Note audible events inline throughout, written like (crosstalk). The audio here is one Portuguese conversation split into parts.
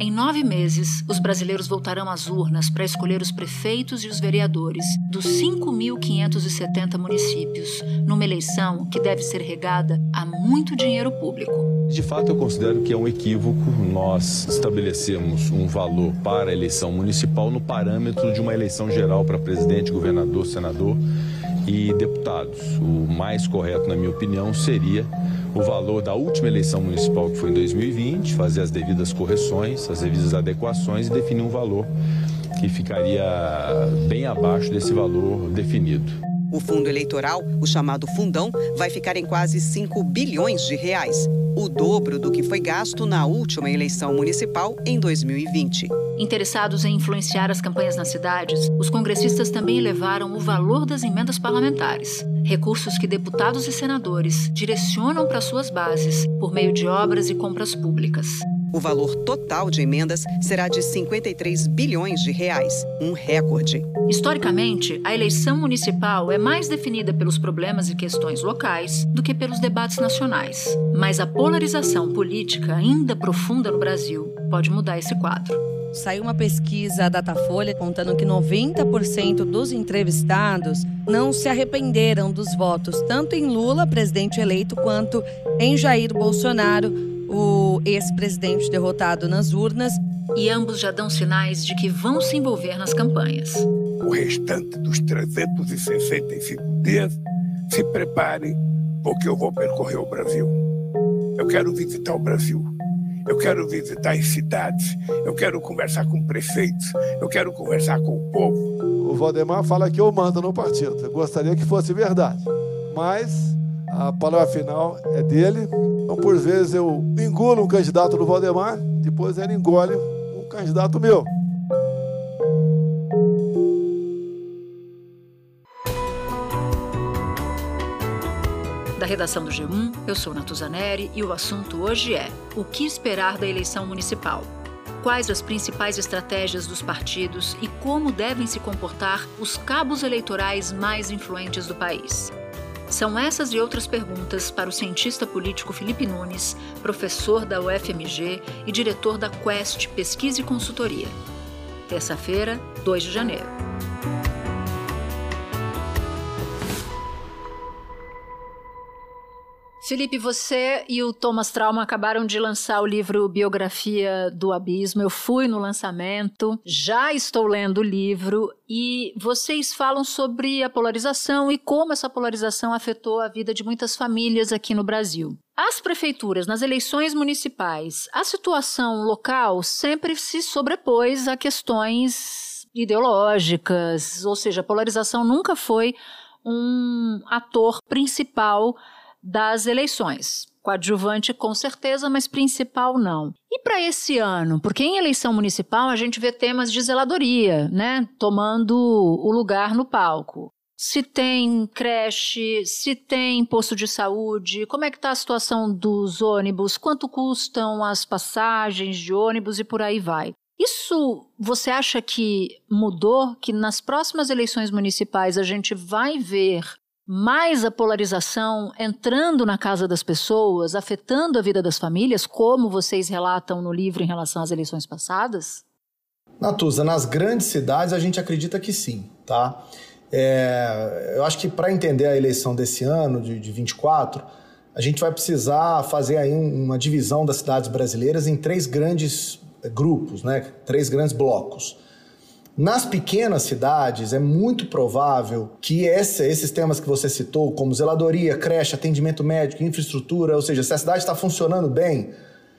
Em nove meses, os brasileiros voltarão às urnas para escolher os prefeitos e os vereadores dos 5.570 municípios, numa eleição que deve ser regada a muito dinheiro público. De fato, eu considero que é um equívoco nós estabelecemos um valor para a eleição municipal no parâmetro de uma eleição geral para presidente, governador, senador e deputados. O mais correto, na minha opinião, seria o valor da última eleição municipal, que foi em 2020, fazer as devidas correções, as devidas adequações e definir um valor que ficaria bem abaixo desse valor definido. O fundo eleitoral, o chamado fundão, vai ficar em quase 5 bilhões de reais, o dobro do que foi gasto na última eleição municipal em 2020. Interessados em influenciar as campanhas nas cidades, os congressistas também elevaram o valor das emendas parlamentares, recursos que deputados e senadores direcionam para suas bases por meio de obras e compras públicas. O valor total de emendas será de 53 bilhões de reais, um recorde. Historicamente, a eleição municipal é mais definida pelos problemas e questões locais do que pelos debates nacionais. Mas a polarização política ainda profunda no Brasil pode mudar esse quadro. Saiu uma pesquisa da Datafolha contando que 90% dos entrevistados não se arrependeram dos votos, tanto em Lula, presidente eleito, quanto em Jair Bolsonaro, o ex-presidente derrotado nas urnas. E ambos já dão sinais de que vão se envolver nas campanhas. O restante dos 365 dias, se prepare, porque eu vou percorrer o Brasil. Eu quero visitar o Brasil. Eu quero visitar as cidades. Eu quero conversar com prefeitos. Eu quero conversar com o povo. O Valdemar fala que eu mando no partido. Eu gostaria que fosse verdade. Mas a palavra final é dele. Então, por vezes, eu engulo um candidato do Valdemar, depois ele engole um candidato meu. Da redação do G1, eu sou Natuzaneri e o assunto hoje é: o que esperar da eleição municipal? Quais as principais estratégias dos partidos e como devem se comportar os cabos eleitorais mais influentes do país? São essas e outras perguntas para o cientista político Felipe Nunes, professor da UFMG e diretor da Quest Pesquisa e Consultoria. Terça-feira, 2 de janeiro. Felipe, você e o Thomas Trauma acabaram de lançar o livro Biografia do Abismo. Eu fui no lançamento, já estou lendo o livro e vocês falam sobre a polarização e como essa polarização afetou a vida de muitas famílias aqui no Brasil. As prefeituras, nas eleições municipais, a situação local sempre se sobrepôs a questões ideológicas, ou seja, a polarização nunca foi um ator principal das eleições. Coadjuvante com certeza, mas principal não. E para esse ano? Porque em eleição municipal a gente vê temas de zeladoria, né? Tomando o lugar no palco. Se tem creche, se tem posto de saúde, como é que está a situação dos ônibus, quanto custam as passagens de ônibus e por aí vai. Isso você acha que mudou? Que nas próximas eleições municipais a gente vai ver mais a polarização entrando na casa das pessoas, afetando a vida das famílias, como vocês relatam no livro em relação às eleições passadas? Natuza, nas grandes cidades a gente acredita que sim, tá? É, eu acho que para entender a eleição desse ano, de, de 24, a gente vai precisar fazer aí uma divisão das cidades brasileiras em três grandes grupos, né? três grandes blocos. Nas pequenas cidades, é muito provável que esse, esses temas que você citou, como zeladoria, creche, atendimento médico, infraestrutura, ou seja, se a cidade está funcionando bem,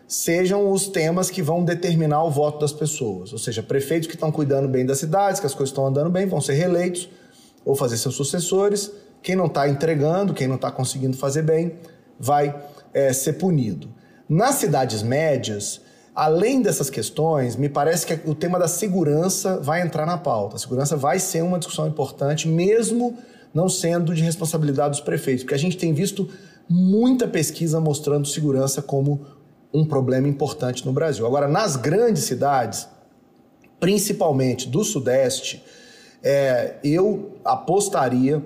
sejam os temas que vão determinar o voto das pessoas. Ou seja, prefeitos que estão cuidando bem das cidades, que as coisas estão andando bem, vão ser reeleitos ou fazer seus sucessores. Quem não está entregando, quem não está conseguindo fazer bem, vai é, ser punido. Nas cidades médias, Além dessas questões, me parece que o tema da segurança vai entrar na pauta. A segurança vai ser uma discussão importante, mesmo não sendo de responsabilidade dos prefeitos, porque a gente tem visto muita pesquisa mostrando segurança como um problema importante no Brasil. Agora, nas grandes cidades, principalmente do Sudeste, É, eu apostaria,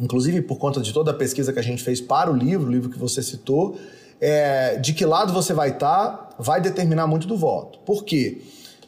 inclusive por conta de toda a pesquisa que a gente fez para o livro, o livro que você citou, é, de que lado você vai estar tá, vai determinar muito do voto. Por quê?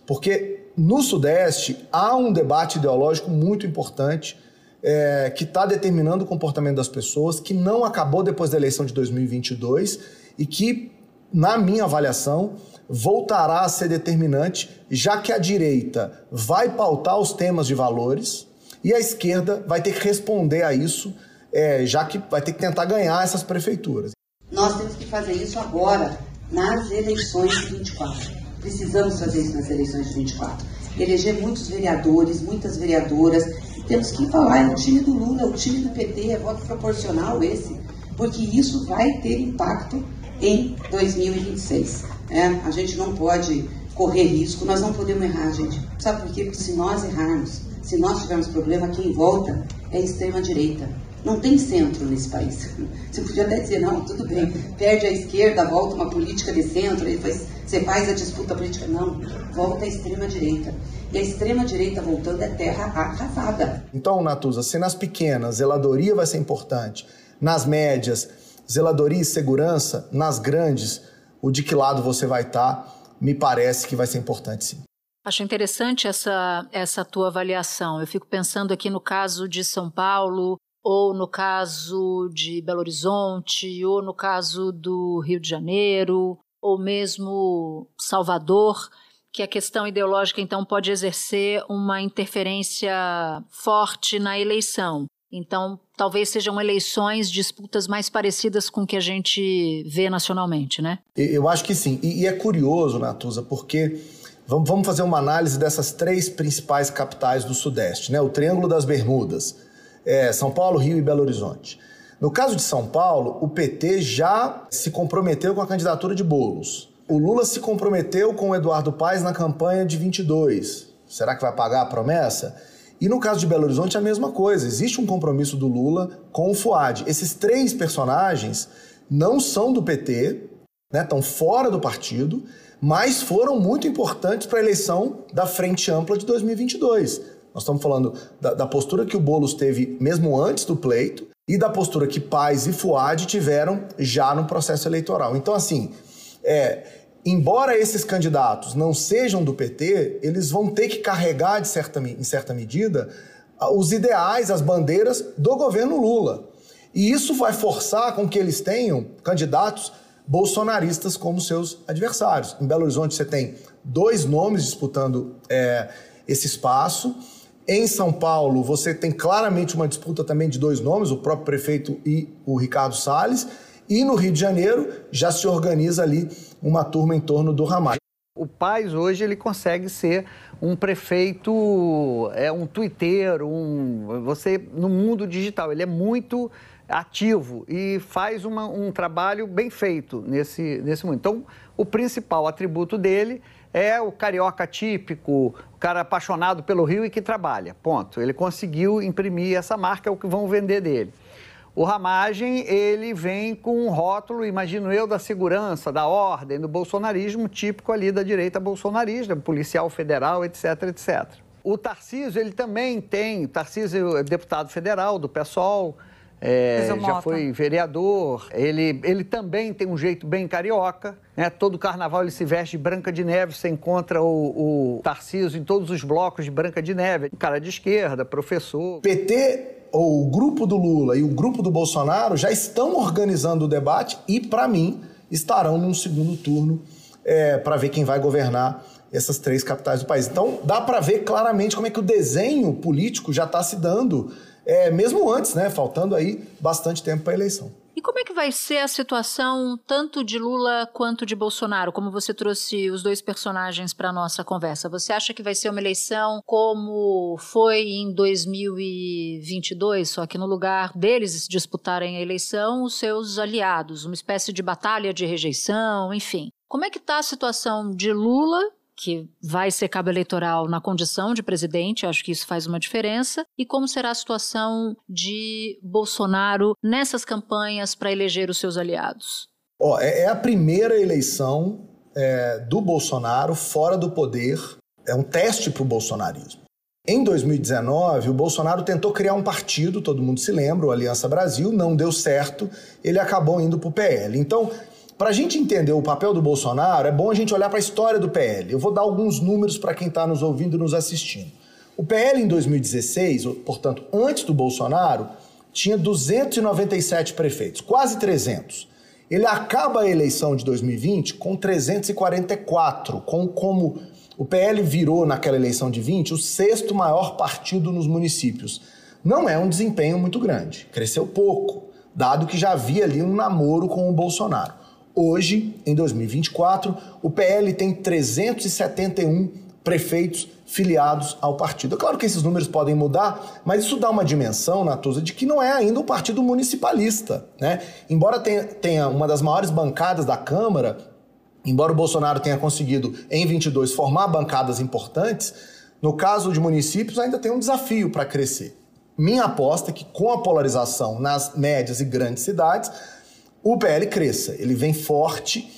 Porque no Sudeste há um debate ideológico muito importante é, que está determinando o comportamento das pessoas, que não acabou depois da eleição de 2022 e que, na minha avaliação, voltará a ser determinante, já que a direita vai pautar os temas de valores e a esquerda vai ter que responder a isso, é, já que vai ter que tentar ganhar essas prefeituras. Nós temos que fazer isso agora, nas eleições de 24. Precisamos fazer isso nas eleições de 24. Eleger muitos vereadores, muitas vereadoras. Temos que falar, é o time do Lula, é o time do PT, é voto proporcional esse, porque isso vai ter impacto em 2026. É, a gente não pode correr risco, nós não podemos errar, gente. Sabe por quê? Porque se nós errarmos, se nós tivermos problema, quem volta é a extrema-direita. Não tem centro nesse país. Você podia até dizer, não, tudo bem, perde a esquerda, volta uma política de centro, depois você faz a disputa política. Não, volta a extrema-direita. E a extrema-direita voltando é terra arrasada. Então, Natuza, se nas pequenas zeladoria vai ser importante, nas médias, zeladoria e segurança, nas grandes, o de que lado você vai estar, tá, me parece que vai ser importante sim. Acho interessante essa, essa tua avaliação. Eu fico pensando aqui no caso de São Paulo, ou no caso de Belo Horizonte, ou no caso do Rio de Janeiro, ou mesmo Salvador, que a questão ideológica então pode exercer uma interferência forte na eleição. Então, talvez sejam eleições, disputas mais parecidas com o que a gente vê nacionalmente, né? Eu acho que sim. E, é curioso, Natuza, porque vamos fazer uma análise dessas três principais capitais do Sudeste, né? O Triângulo das Bermudas, é, São Paulo, Rio e Belo Horizonte. No caso de São Paulo, o PT já se comprometeu com a candidatura de Bolos. O Lula se comprometeu com o Eduardo Paes na campanha de 22. Será que vai pagar a promessa? E no caso de Belo Horizonte, a mesma coisa. Existe um compromisso do Lula com o Fuad. Esses três personagens não são do PT, né, estão fora do partido, mas foram muito importantes para a eleição da Frente Ampla de 2022. Nós estamos falando da, da, postura que o Boulos teve mesmo antes do pleito e da postura que Paz e Fuad tiveram já no processo eleitoral. Então, assim, é, embora esses candidatos não sejam do PT, eles vão ter que carregar, de certa, em certa medida, os ideais, as bandeiras do governo Lula. E isso vai forçar com que eles tenham candidatos bolsonaristas como seus adversários. Em Belo Horizonte você tem dois nomes disputando é, esse espaço. Em São Paulo você tem claramente uma disputa também de dois nomes, o próprio prefeito e o Ricardo Salles. E no Rio de Janeiro já se organiza ali uma turma em torno do Ramalho. O Paz hoje ele consegue ser um prefeito, é um twitteiro, um você no mundo digital, ele é muito ativo e faz uma, um trabalho bem feito nesse, nesse mundo. Então, o principal atributo dele é o carioca típico, o cara apaixonado pelo Rio e que trabalha. Ponto. Ele conseguiu imprimir essa marca, é o que vão vender dele. O Ramagem, ele vem com um rótulo, imagino eu, da segurança, da ordem, do bolsonarismo, típico ali da direita bolsonarista, policial federal, etc, etc. O Tarcísio, ele também tem, Tarcísio é deputado federal do PSOL, é, já foi vereador, ele, ele também tem um jeito bem carioca, né? Todo carnaval ele se veste de Branca de Neve, você encontra o, o Tarcísio em todos os blocos de Branca de Neve, um cara de esquerda, professor. PT ou o grupo do Lula e o grupo do Bolsonaro já estão organizando o debate e, para mim, estarão num segundo turno é, para ver quem vai governar essas três capitais do país. Então, dá para ver claramente como é que o desenho político já está se dando, é, mesmo antes, né? Faltando aí bastante tempo para a eleição. E como é que vai ser a situação tanto de Lula quanto de Bolsonaro? Como você trouxe os dois personagens para nossa conversa, você acha que vai ser uma eleição como foi em 2022, só que no lugar deles disputarem a eleição, os seus aliados, uma espécie de batalha de rejeição, enfim. Como é que está a situação de Lula que vai ser cabo eleitoral na condição de presidente, acho que isso faz uma diferença, e como será a situação de Bolsonaro nessas campanhas para eleger os seus aliados? Oh, é, a primeira eleição é, do Bolsonaro fora do poder, é um teste para o bolsonarismo. Em 2019, o Bolsonaro tentou criar um partido, todo mundo se lembra, o Aliança Brasil, não deu certo, ele acabou indo para o PL. Então, para a gente entender o papel do Bolsonaro, é bom a gente olhar para a história do PL. Eu vou dar alguns números para quem está nos ouvindo e nos assistindo. O PL em 2016, portanto, antes do Bolsonaro, tinha 297 prefeitos, quase 300. Ele acaba a eleição de 2020 com 344, com como o PL virou naquela eleição de 20 o sexto maior partido nos municípios. Não é um desempenho muito grande, cresceu pouco, dado que já havia ali um namoro com o Bolsonaro. Hoje, em 2024, o PL tem 371 prefeitos filiados ao partido. É claro que esses números podem mudar, mas isso dá uma dimensão, Natuza, de que não é ainda um partido municipalista. Né? Embora tenha, uma das maiores bancadas da Câmara, embora o Bolsonaro tenha conseguido, em 22, formar bancadas importantes, no caso de municípios ainda tem um desafio para crescer. Minha aposta é que com a polarização nas médias e grandes cidades, o PL cresça. Ele vem forte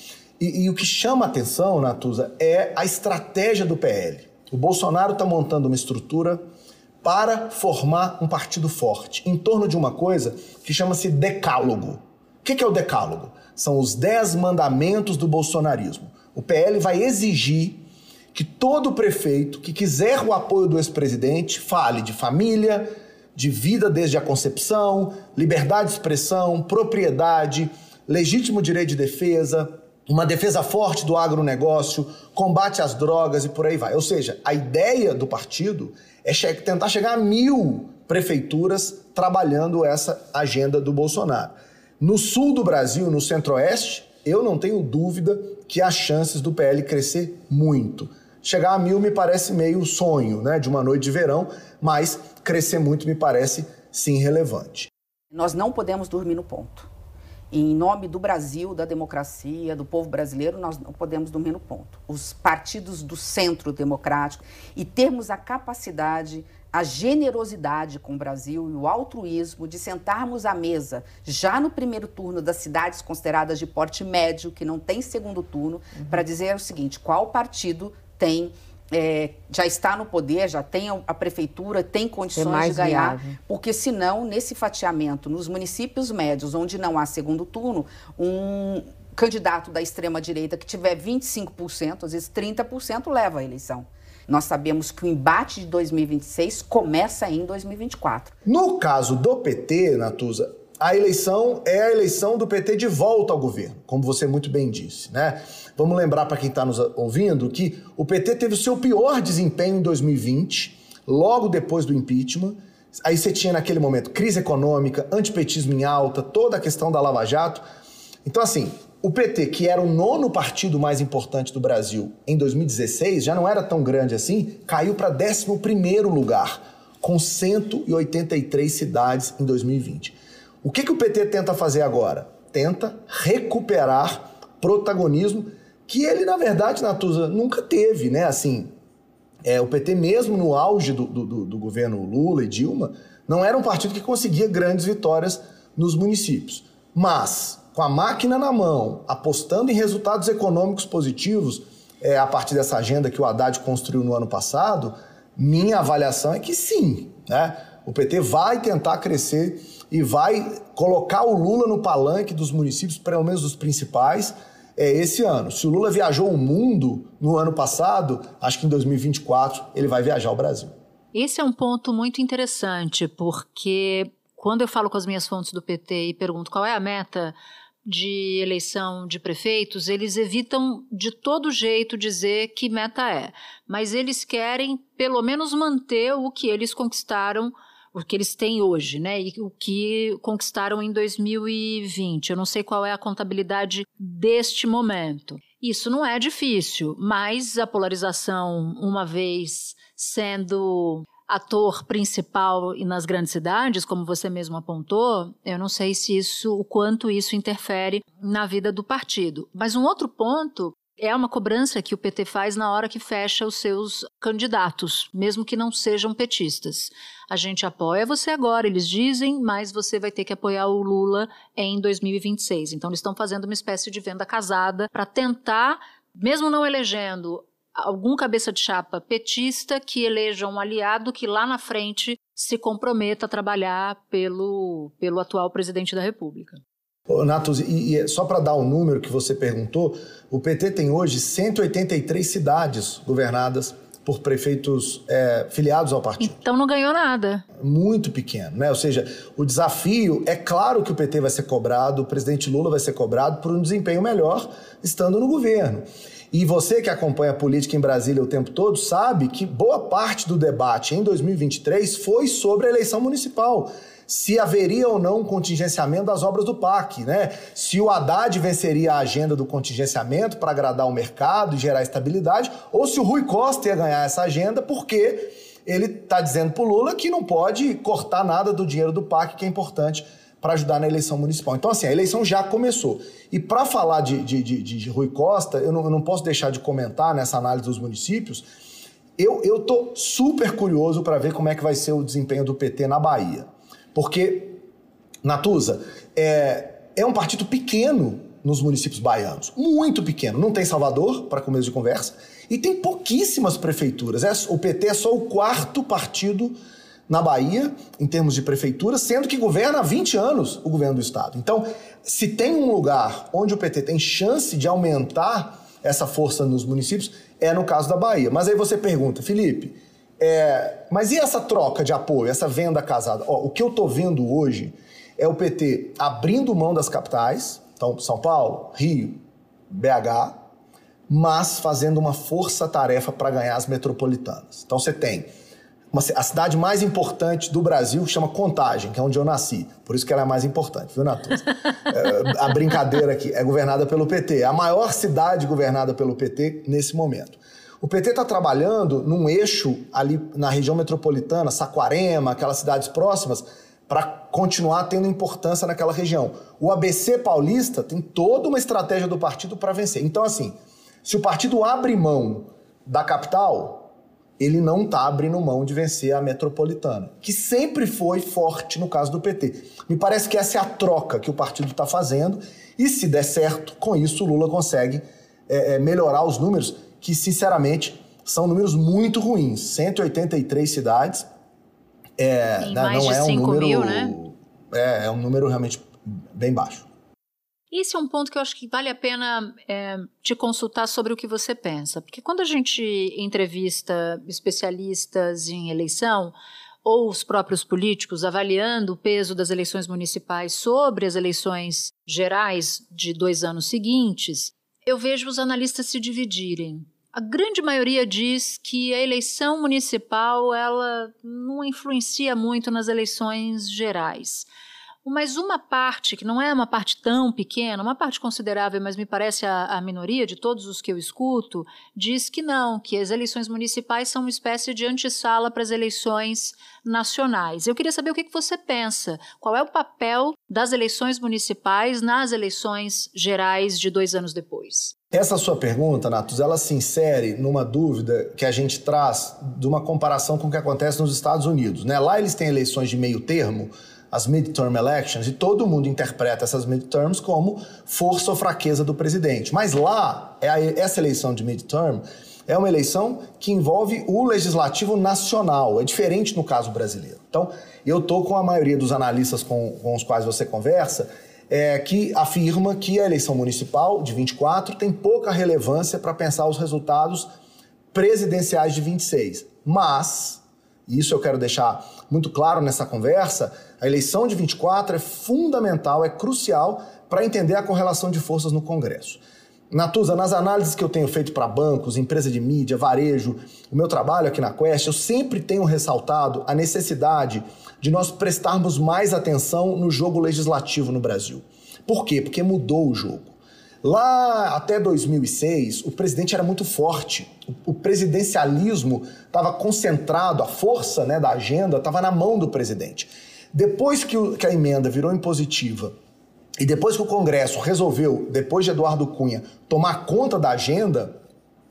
e, e o que chama atenção, Natuza, é a estratégia do PL. O Bolsonaro está montando uma estrutura para formar um partido forte em torno de uma coisa que chama-se decálogo. O que é o decálogo? São os dez mandamentos do bolsonarismo. O PL vai exigir que todo prefeito que quiser o apoio do ex-presidente fale de família, de vida desde a concepção, liberdade de expressão, propriedade, legítimo direito de defesa, uma defesa forte do agronegócio, combate às drogas e por aí vai. Ou seja, a ideia do partido é tentar chegar a mil prefeituras trabalhando essa agenda do Bolsonaro. No sul do Brasil, no centro-oeste, eu não tenho dúvida que há chances do PL crescer muito. Chegar a mil me parece meio sonho, né, de uma noite de verão, mas crescer muito me parece sim relevante. Nós não podemos dormir no ponto. Em nome do Brasil, da democracia, do povo brasileiro, nós não podemos dormir no ponto. Os partidos do centro democrático e termos a capacidade a generosidade com o Brasil e o altruísmo de sentarmos à mesa já no primeiro turno das cidades consideradas de porte médio, que não tem segundo turno, uhum. para dizer o seguinte: qual partido tem. É, já está no poder, já tem a prefeitura, tem condições é de ganhar, viável. porque senão, nesse fatiamento, nos municípios médios, onde não há segundo turno, um candidato da extrema-direita que tiver 25%, às vezes 30%, leva a eleição. Nós sabemos que o embate de 2026 começa em 2024. No caso do PT, Natuza, a eleição é a eleição do PT de volta ao governo, como você muito bem disse, né? Vamos lembrar para quem está nos ouvindo que o PT teve o seu pior desempenho em 2020, logo depois do impeachment. Aí você tinha naquele momento crise econômica, antipetismo em alta, toda a questão da Lava Jato. Então, assim, o PT, que era o nono partido mais importante do Brasil em 2016, já não era tão grande assim, caiu para 11 lugar, com 183 cidades em 2020. O que, que o PT tenta fazer agora? Tenta recuperar protagonismo que ele, na verdade, Natuza, nunca teve, né? Assim, é, o PT, mesmo no auge do, do, do governo Lula e Dilma, não era um partido que conseguia grandes vitórias nos municípios. Mas com a máquina na mão, apostando em resultados econômicos positivos, é, a partir dessa agenda que o Haddad construiu no ano passado, minha avaliação é que sim. Né? O PT vai tentar crescer e vai colocar o Lula no palanque dos municípios, pelo menos dos principais, é, esse ano. Se o Lula viajou o mundo no ano passado, acho que em 2024 ele vai viajar o Brasil. Esse é um ponto muito interessante, porque quando eu falo com as minhas fontes do PT e pergunto qual é a meta de eleição de prefeitos, eles evitam de todo jeito dizer que meta é, mas eles querem pelo menos manter o que eles conquistaram, o que eles têm hoje, né? E o que conquistaram em 2020. Eu não sei qual é a contabilidade deste momento. Isso não é difícil, mas a polarização, uma vez sendo ator principal nas grandes cidades, como você mesmo apontou, eu não sei se isso, o quanto isso interfere na vida do partido. Mas um outro ponto é uma cobrança que o PT faz na hora que fecha os seus candidatos, mesmo que não sejam petistas. A gente apoia você agora, eles dizem, mas você vai ter que apoiar o Lula em 2026. Então, eles estão fazendo uma espécie de venda casada para tentar, mesmo não elegendo algum cabeça de chapa petista que eleja um aliado que lá na frente se comprometa a trabalhar pelo, pelo atual presidente da República. Natus, e, e só para dar o um número que você perguntou, o PT tem hoje 183 cidades governadas por prefeitos é, filiados ao partido. Então não ganhou nada. Muito pequeno, né? Ou seja, o desafio é claro que o PT vai ser cobrado, o presidente Lula vai ser cobrado por um desempenho melhor estando no governo. E você que acompanha a política em Brasília o tempo todo sabe que boa parte do debate em 2023 foi sobre a eleição municipal se haveria ou não um contingenciamento das obras do PAC, né? Se o Haddad venceria a agenda do contingenciamento para agradar o mercado e gerar estabilidade, ou se o Rui Costa ia ganhar essa agenda porque ele está dizendo para o Lula que não pode cortar nada do dinheiro do PAC, que é importante para ajudar na eleição municipal. Então, assim, a eleição já começou. E para falar de, de, de, de, Rui Costa, eu não, eu não posso deixar de comentar nessa análise dos municípios. Eu, tô super curioso para ver como é que vai ser o desempenho do PT na Bahia. Porque, Natuza, é, é um partido pequeno nos municípios baianos, muito pequeno. Não tem Salvador, para começo de conversa, e tem pouquíssimas prefeituras. É, o PT é só o quarto partido na Bahia, em termos de prefeitura, sendo que governa há 20 anos o governo do estado. Então, se tem um lugar onde o PT tem chance de aumentar essa força nos municípios, é no caso da Bahia. Mas aí você pergunta, Felipe, é, mas e essa troca de apoio, essa venda casada? Ó, o que eu estou vendo hoje é o PT abrindo mão das capitais, então São Paulo, Rio, BH, mas fazendo uma força-tarefa para ganhar as metropolitanas. Então você tem uma, a cidade mais importante do Brasil, chama Contagem, que é onde eu nasci. Por isso que ela é mais importante, viu, Natuza? é, a brincadeira aqui é governada pelo PT. É a maior cidade governada pelo PT nesse momento. O PT está trabalhando num eixo ali na região metropolitana, Saquarema, aquelas cidades próximas, para continuar tendo importância naquela região. O ABC paulista tem toda uma estratégia do partido para vencer. Então, assim, se o partido abre mão da capital, ele não está abrindo mão de vencer a metropolitana, que sempre foi forte no caso do PT. Me parece que essa é a troca que o partido está fazendo, e se der certo, com isso o Lula consegue é, melhorar os números que, sinceramente, são números muito ruins. 183 cidades. É, né, não é um número. Mil, né? é, é um número realmente bem baixo. Esse é um ponto que eu acho que vale a pena é, te consultar sobre o que você pensa. Porque quando a gente entrevista especialistas em eleição, ou os próprios políticos avaliando o peso das eleições municipais sobre as eleições gerais de dois anos seguintes, eu vejo os analistas se dividirem. A grande maioria diz que a eleição municipal ela não influencia muito nas eleições gerais. Mas uma parte, que não é uma parte tão pequena, uma parte considerável, mas me parece a, a, minoria de todos os que eu escuto, diz que não, que as eleições municipais são uma espécie de antessala para as eleições nacionais. Eu queria saber o que, que você pensa. Qual é o papel das eleições municipais nas eleições gerais de dois anos depois? Essa sua pergunta, Natus, ela se insere numa dúvida que a gente traz de uma comparação com o que acontece nos Estados Unidos. Né? Lá eles têm eleições de meio termo, as midterm elections, e todo mundo interpreta essas midterms como força ou fraqueza do presidente. Mas lá, é essa eleição de midterm é uma eleição que envolve o legislativo nacional. É diferente no caso brasileiro. Então, eu estou com a maioria dos analistas com, com os quais você conversa, é, que afirma que a eleição municipal de 24 tem pouca relevância para pensar os resultados presidenciais de 26. Mas, e isso eu quero deixar muito claro nessa conversa, a eleição de 24 é fundamental, é crucial para entender a correlação de forças no Congresso. Natuza, nas análises que eu tenho feito para bancos, empresa de mídia, varejo, o meu trabalho aqui na Quest, eu sempre tenho ressaltado a necessidade de nós prestarmos mais atenção no jogo legislativo no Brasil. Por quê? Porque mudou o jogo. Lá até 2006, o presidente era muito forte. O, presidencialismo estava concentrado, a força né, da agenda estava na mão do presidente. Depois que, o, que a emenda virou impositiva e depois que o Congresso resolveu, depois de Eduardo Cunha, tomar conta da agenda,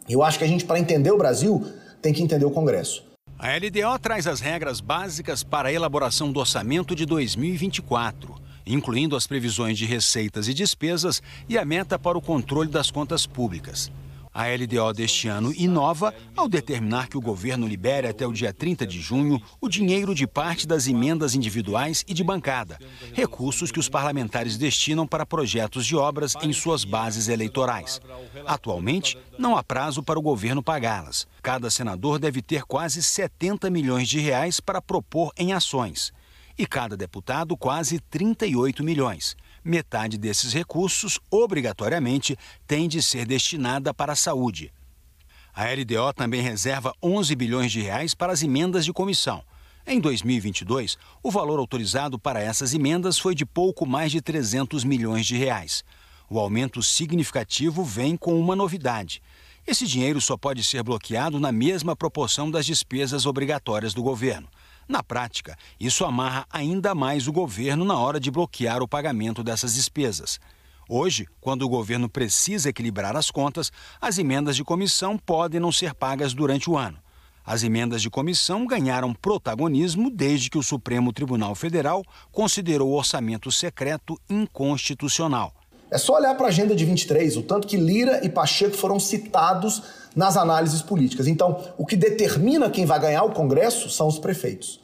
eu acho que a gente, para entender o Brasil, tem que entender o Congresso. A LDO traz as regras básicas para a elaboração do orçamento de 2024, incluindo as previsões de receitas e despesas e a meta para o controle das contas públicas. A LDO deste ano inova ao determinar que o governo libere até o dia 30 de junho o dinheiro de parte das emendas individuais e de bancada, recursos que os parlamentares destinam para projetos de obras em suas bases eleitorais. Atualmente, não há prazo para o governo pagá-las. Cada senador deve ter quase 70 milhões de reais para propor em ações. E cada deputado quase 38 milhões. Metade desses recursos, obrigatoriamente, tem de ser destinada para a saúde. A LDO também reserva 11 bilhões de reais para as emendas de comissão. Em 2022, o valor autorizado para essas emendas foi de pouco mais de 300 milhões de reais. O aumento significativo vem com uma novidade. Esse dinheiro só pode ser bloqueado na mesma proporção das despesas obrigatórias do governo. Na prática, isso amarra ainda mais o governo na hora de bloquear o pagamento dessas despesas. Hoje, quando o governo precisa equilibrar as contas, as emendas de comissão podem não ser pagas durante o ano. As emendas de comissão ganharam protagonismo desde que o Supremo Tribunal Federal considerou o orçamento secreto inconstitucional. É só olhar para a agenda de 23, o tanto que Lira e Pacheco foram citados nas análises políticas. Então, o que determina quem vai ganhar o Congresso são os prefeitos.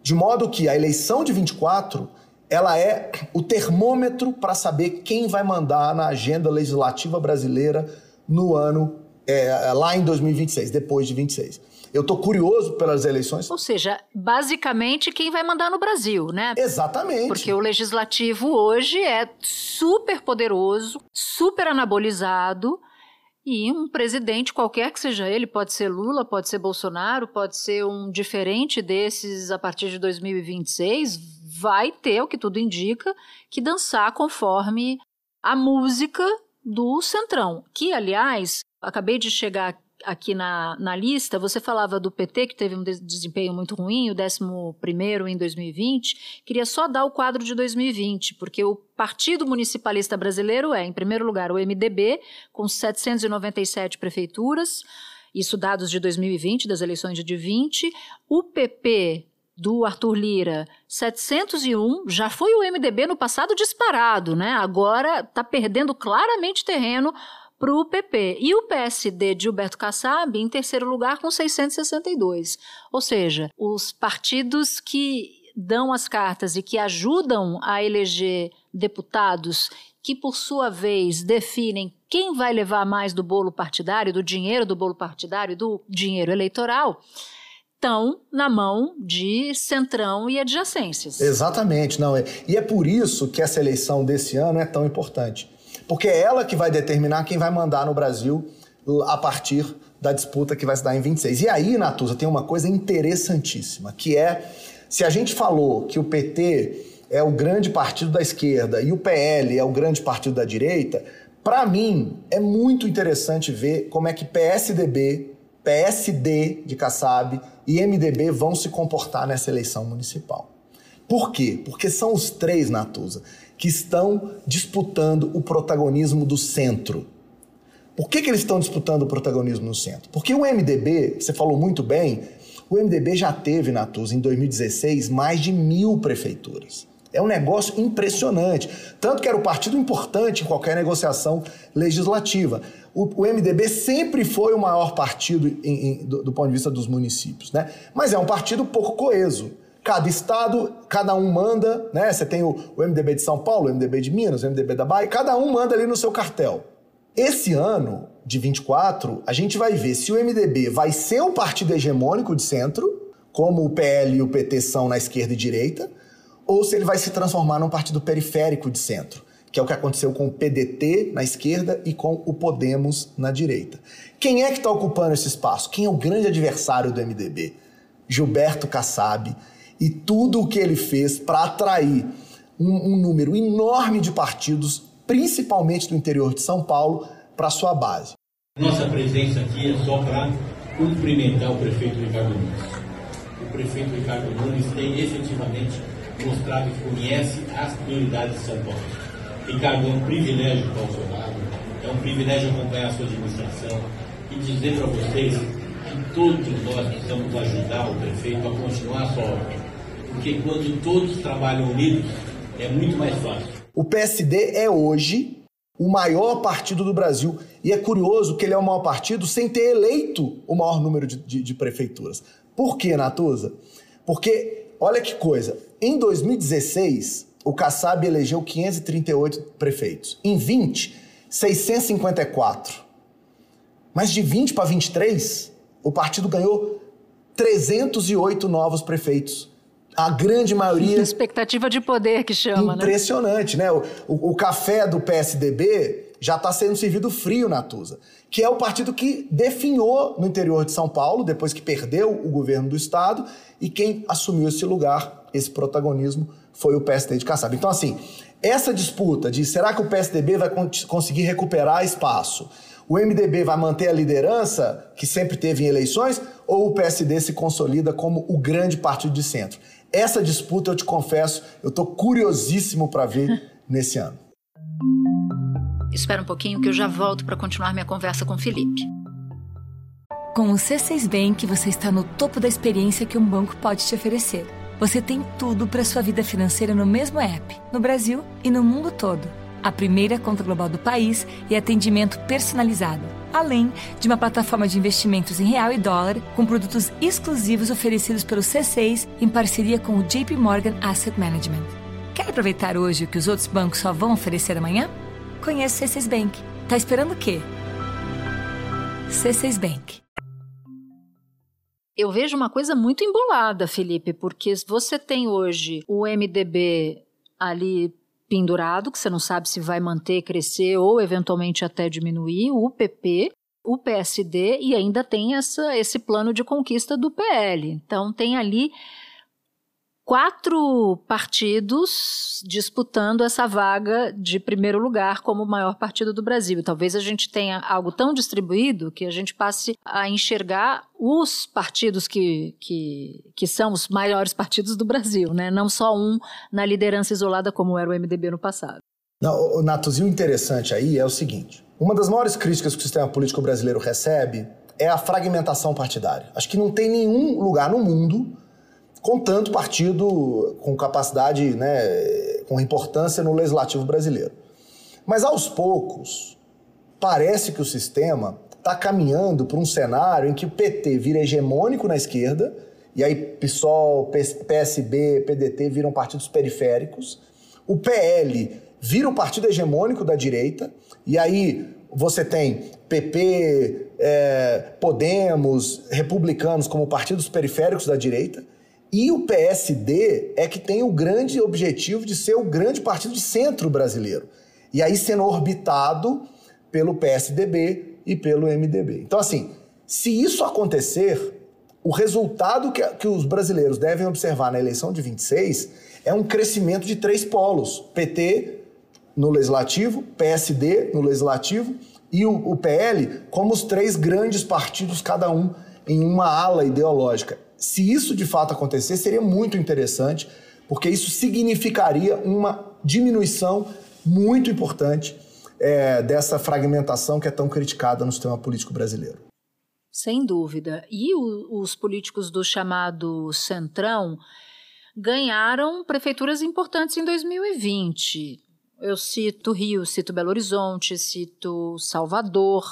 De modo que a eleição de 24 ela é o termômetro para saber quem vai mandar na agenda legislativa brasileira no ano é, lá em 2026, depois de 26. Eu estou curioso pelas eleições. Ou seja, basicamente quem vai mandar no Brasil, né? Exatamente. Porque o legislativo hoje é super poderoso, super anabolizado. E um presidente, qualquer que seja ele, pode ser Lula, pode ser Bolsonaro, pode ser um diferente desses a partir de 2026, vai ter, o que tudo indica, que dançar conforme a música do Centrão. Que, aliás, acabei de chegar aqui na, na lista, você falava do PT, que teve um desempenho muito ruim, o 11 em 2020. Queria só dar o quadro de 2020, porque o Partido Municipalista Brasileiro é, em primeiro lugar, o MDB, com 797 prefeituras, isso dados de 2020, das eleições de 20. O PP do Arthur Lira, 701, já foi o MDB no passado disparado, né? Agora está perdendo claramente terreno para o PP. E o PSD de Gilberto Kassab em terceiro lugar com 662. Ou seja, os partidos que dão as cartas e que ajudam a eleger deputados que, por sua vez, definem quem vai levar mais do bolo partidário, do dinheiro do bolo partidário, do dinheiro eleitoral, estão na mão de centrão e adjacências. Exatamente, não é. E é por isso que essa eleição desse ano é tão importante porque é ela que vai determinar quem vai mandar no Brasil a partir da disputa que vai se dar em 26. E aí, Natuza, tem uma coisa interessantíssima, que é se a gente falou que o PT é o grande partido da esquerda e o PL é o grande partido da direita, para mim é muito interessante ver como é que PSDB, PSD de Kassab e MDB vão se comportar nessa eleição municipal. Por quê? Porque são os três, Natuza, que estão disputando o protagonismo do centro. Por que, que eles estão disputando o protagonismo no centro? Porque o MDB, você falou muito bem, o MDB já teve, Natus, em 2016, mais de mil prefeituras. É um negócio impressionante. Tanto que era o um partido importante em qualquer negociação legislativa. O, o MDB sempre foi o maior partido em, em, do, do ponto de vista dos municípios, né? Mas é um partido pouco coeso. Cada estado, cada um manda, né? Você tem o, o MDB de São Paulo, o MDB de Minas, o MDB da Bahia, cada um manda ali no seu cartel. Esse ano, de 24, a gente vai ver se o MDB vai ser um partido hegemônico de centro, como o PL e o PT são na esquerda e direita, ou se ele vai se transformar num partido periférico de centro, que é o que aconteceu com o PDT na esquerda e com o Podemos na direita. Quem é que está ocupando esse espaço? Quem é o grande adversário do MDB? Gilberto Kassab, e tudo o que ele fez para atrair um, um, número enorme de partidos, principalmente do interior de São Paulo, para sua base. Nossa presença aqui é só para cumprimentar o prefeito Ricardo Nunes. O prefeito Ricardo Nunes tem efetivamente mostrado que conhece as prioridades de São Paulo. Ricardo, é um privilégio estar ao seu lado, é um privilégio acompanhar a sua administração e dizer para vocês que todos nós precisamos ajudar o prefeito a continuar a sua obra porque quando todos trabalham unidos, é muito mais fácil. O PSD é hoje o maior partido do Brasil. E é curioso que ele é o maior partido sem ter eleito o maior número de, de, de prefeituras. Por quê, Natuza? Porque, olha que coisa, em 2016, o Kassab elegeu 538 prefeitos. Em 20, 654. Mas de 20 para 23, o partido ganhou 308 novos prefeitos. A grande maioria. (laughs) Expectativa de poder que chama, Impressionante, né? né? O, o, o café do PSDB já está sendo servido frio na Tusa, que é o partido que definhou no interior de São Paulo, depois que perdeu o governo do estado, e quem assumiu esse lugar, esse protagonismo, foi o PSD de Kassab. Então, assim, essa disputa de será que o PSDB vai conseguir recuperar espaço? O MDB vai manter a liderança que sempre teve em eleições ou o PSD se consolida como o grande partido de centro? Essa disputa, eu te confesso, eu estou curiosíssimo para ver (laughs) nesse ano. Espera um pouquinho que eu já volto para continuar minha conversa com o Felipe. Com o C6 Bank, você está no topo da experiência que um banco pode te oferecer. Você tem tudo para sua vida financeira no mesmo app, no Brasil e no mundo todo. A primeira conta global do país e atendimento personalizado, além de uma plataforma de investimentos em real e dólar com produtos exclusivos oferecidos pelo C6 em parceria com o JP Morgan Asset Management. Quer aproveitar hoje o que os outros bancos só vão oferecer amanhã? Conheça o C6 Bank. Tá esperando o quê? C6 Bank. Eu vejo uma coisa muito embolada, Felipe, porque você tem hoje o MDB ali pendurado, que você não sabe se vai manter, crescer ou eventualmente até diminuir, o PP, o PSD e ainda tem essa, esse plano de conquista do PL. Então tem ali quatro partidos disputando essa vaga de primeiro lugar como o maior partido do Brasil. talvez a gente tenha algo tão distribuído que a gente passe a enxergar os partidos que, que, que são os maiores partidos do Brasil, né? não só um na liderança isolada como era o MDB no passado. Não, Natos, e o interessante aí é o seguinte: uma das maiores críticas que o sistema político brasileiro recebe é a fragmentação partidária. Acho que não tem nenhum lugar no mundo com tanto partido com capacidade, né, com importância no legislativo brasileiro. Mas aos poucos, parece que o sistema está caminhando para um cenário em que o PT vira hegemônico na esquerda, e aí PSOL, PSB, PDT viram partidos periféricos, o PL vira um partido hegemônico da direita, e aí você tem PP, é, Podemos, republicanos como partidos periféricos da direita, e o PSD é que tem o grande objetivo de ser o grande partido de centro brasileiro. E aí sendo orbitado pelo PSDB e pelo MDB. Então, assim, se isso acontecer, o resultado que, que os brasileiros devem observar na eleição de 26 é um crescimento de três polos: PT no legislativo, PSD no legislativo e o, o PL como os três grandes partidos, cada um em uma ala ideológica se isso de fato acontecer, seria muito interessante, porque isso significaria uma diminuição muito importante é, dessa fragmentação que é tão criticada no sistema político brasileiro. Sem dúvida. E o, os políticos do chamado Centrão ganharam prefeituras importantes em 2020. Eu cito Rio, cito Belo Horizonte, cito Salvador.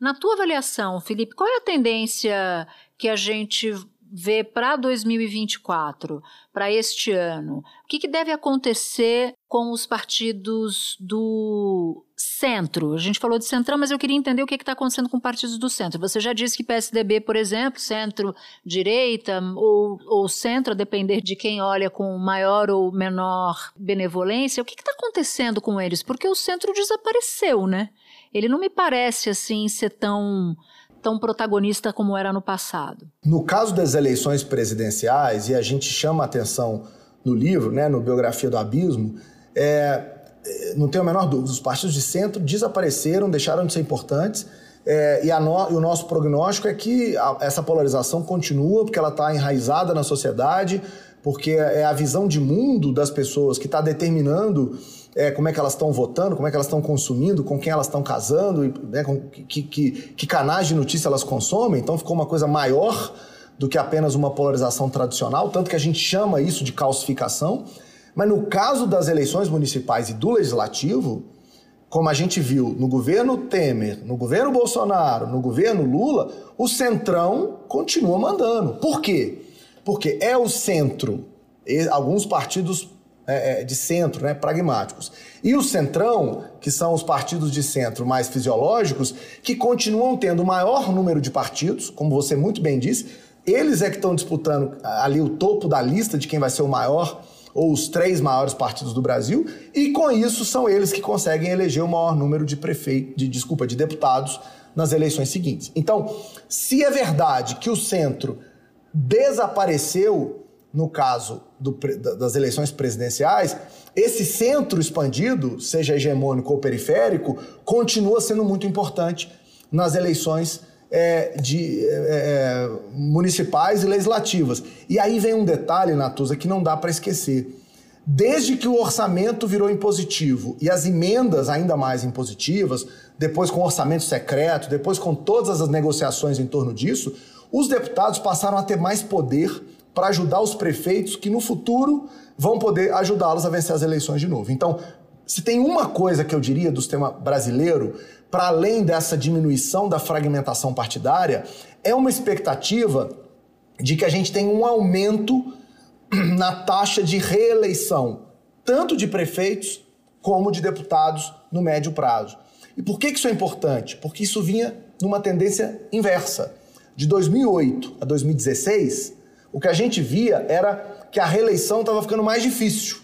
Na tua avaliação, Felipe, qual é a tendência que a gente vê para 2024, para este ano? O que, que, deve acontecer com os partidos do centro? A gente falou de centrão, mas eu queria entender o que está acontecendo com partidos do centro. Você já disse que PSDB, por exemplo, centro-direita ou, ou centro, a depender de quem olha com maior ou menor benevolência. O que está acontecendo com eles? Porque o centro desapareceu, né? Ele não me parece assim ser tão tão protagonista como era no passado. No caso das eleições presidenciais, e a gente chama a atenção no livro, né, no Biografia do Abismo, é, é, não tenho a menor dúvida, os partidos de centro desapareceram, deixaram de ser importantes, é, e, no, e, o nosso prognóstico é que a, essa polarização continua, porque ela está enraizada na sociedade, porque é a visão de mundo das pessoas que está determinando é, como é que elas estão votando, como é que elas estão consumindo, com quem elas estão casando, né, com que, que, que canais de notícia elas consomem. Então ficou uma coisa maior do que apenas uma polarização tradicional, tanto que a gente chama isso de calcificação. Mas no caso das eleições municipais e do legislativo, como a gente viu no governo Temer, no governo Bolsonaro, no governo Lula, o centrão continua mandando. Por quê? Porque é o centro, alguns partidos é, é, de centro, né, pragmáticos. E o centrão, que são os partidos de centro mais fisiológicos, que continuam tendo o maior número de partidos, como você muito bem disse, eles é que estão disputando ali o topo da lista de quem vai ser o maior ou os três maiores partidos do Brasil, e com isso são eles que conseguem eleger o maior número de prefeitos, de, desculpa, de deputados nas eleições seguintes. Então, se é verdade que o centro desapareceu no caso do, das eleições presidenciais, esse centro expandido, seja hegemônico ou periférico, continua sendo muito importante nas eleições é, de, é, é, municipais e legislativas. E aí vem um detalhe, Natuza, que não dá para esquecer. Desde que o orçamento virou impositivo e as emendas ainda mais impositivas, depois com orçamento secreto, depois com todas as negociações em torno disso, os deputados passaram a ter mais poder para ajudar os prefeitos que no futuro vão poder ajudá-los a vencer as eleições de novo. Então, se tem uma coisa que eu diria do sistema brasileiro, para além dessa diminuição da fragmentação partidária, é uma expectativa de que a gente tenha um aumento (clears throat) na taxa de reeleição, tanto de prefeitos como de deputados no médio prazo. E por que isso é importante? Porque isso vinha numa tendência inversa. De 2008 a 2016, o que a gente via era que a reeleição estava ficando mais difícil.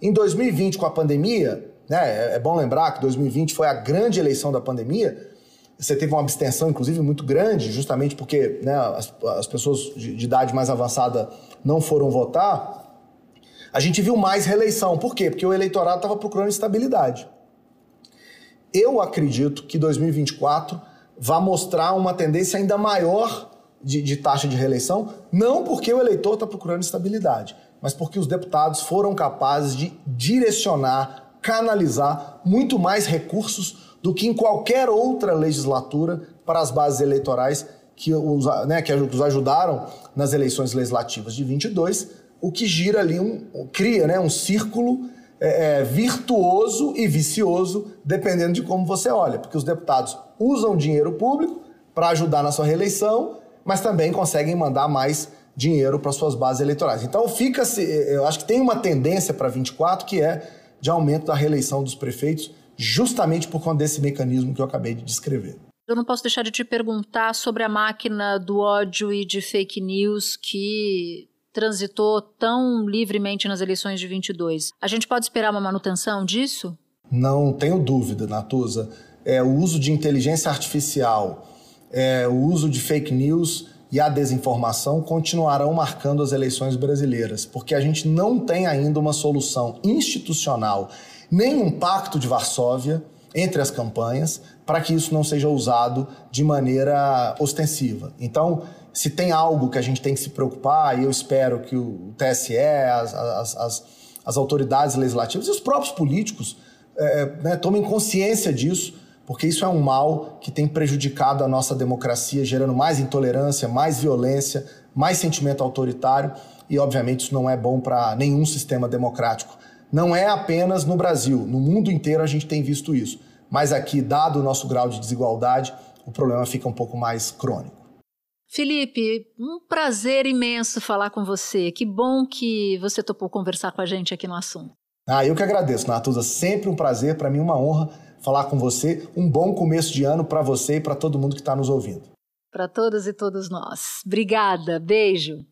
Em 2020, com a pandemia, né, é, é bom lembrar que 2020 foi a grande eleição da pandemia, você teve uma abstenção, inclusive, muito grande, justamente porque né, as, as, pessoas de, de, idade mais avançada não foram votar. A gente viu mais reeleição. Por quê? Porque o eleitorado estava procurando estabilidade. Eu acredito que 2024 vai mostrar uma tendência ainda maior de, de taxa de reeleição, não porque o eleitor está procurando estabilidade, mas porque os deputados foram capazes de direcionar, canalizar muito mais recursos do que em qualquer outra legislatura para as bases eleitorais que os, né, que os ajudaram nas eleições legislativas de 22, o que gira ali, um, cria né, um círculo é, é, virtuoso e vicioso, dependendo de como você olha, porque os deputados usam dinheiro público para ajudar na sua reeleição mas também conseguem mandar mais dinheiro para suas bases eleitorais. Então fica se eu acho que tem uma tendência para 24 que é de aumento da reeleição dos prefeitos, justamente por conta desse mecanismo que eu acabei de descrever. Eu não posso deixar de te perguntar sobre a máquina do ódio e de fake news que transitou tão livremente nas eleições de 22. A gente pode esperar uma manutenção disso? Não tenho dúvida, Natuza. É, o uso de inteligência artificial é, o uso de fake news e a desinformação continuarão marcando as eleições brasileiras, porque a gente não tem ainda uma solução institucional, nem um pacto de Varsóvia entre as campanhas, para que isso não seja usado de maneira ostensiva. Então, se tem algo que a gente tem que se preocupar, e eu espero que o TSE, as, as, as, as autoridades legislativas e os próprios políticos é, né, tomem consciência disso porque isso é um mal que tem prejudicado a nossa democracia, gerando mais intolerância, mais violência, mais sentimento autoritário e, obviamente, isso não é bom para nenhum sistema democrático. Não é apenas no Brasil, no mundo inteiro a gente tem visto isso. Mas aqui, dado o nosso grau de desigualdade, o problema fica um pouco mais crônico. Felipe, um prazer imenso falar com você. Que bom que você topou conversar com a gente aqui no assunto. Ah, eu que agradeço, Natuza. Sempre um prazer, para mim uma honra falar com você. Um bom começo de ano para você e para todo mundo que está nos ouvindo. Para todas e todos nós. Obrigada, beijo.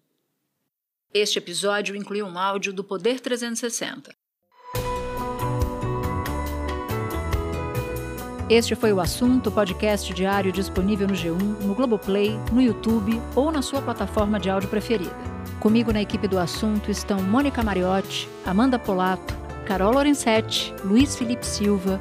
Este episódio incluiu um áudio do Poder 360. Este foi o assunto, podcast diário disponível no G1, no Globoplay, no YouTube ou na sua plataforma de áudio preferida. Comigo na equipe do assunto estão Mônica Mariotti, Amanda Polato, Carol Lorenzetti, Luiz Felipe Silva,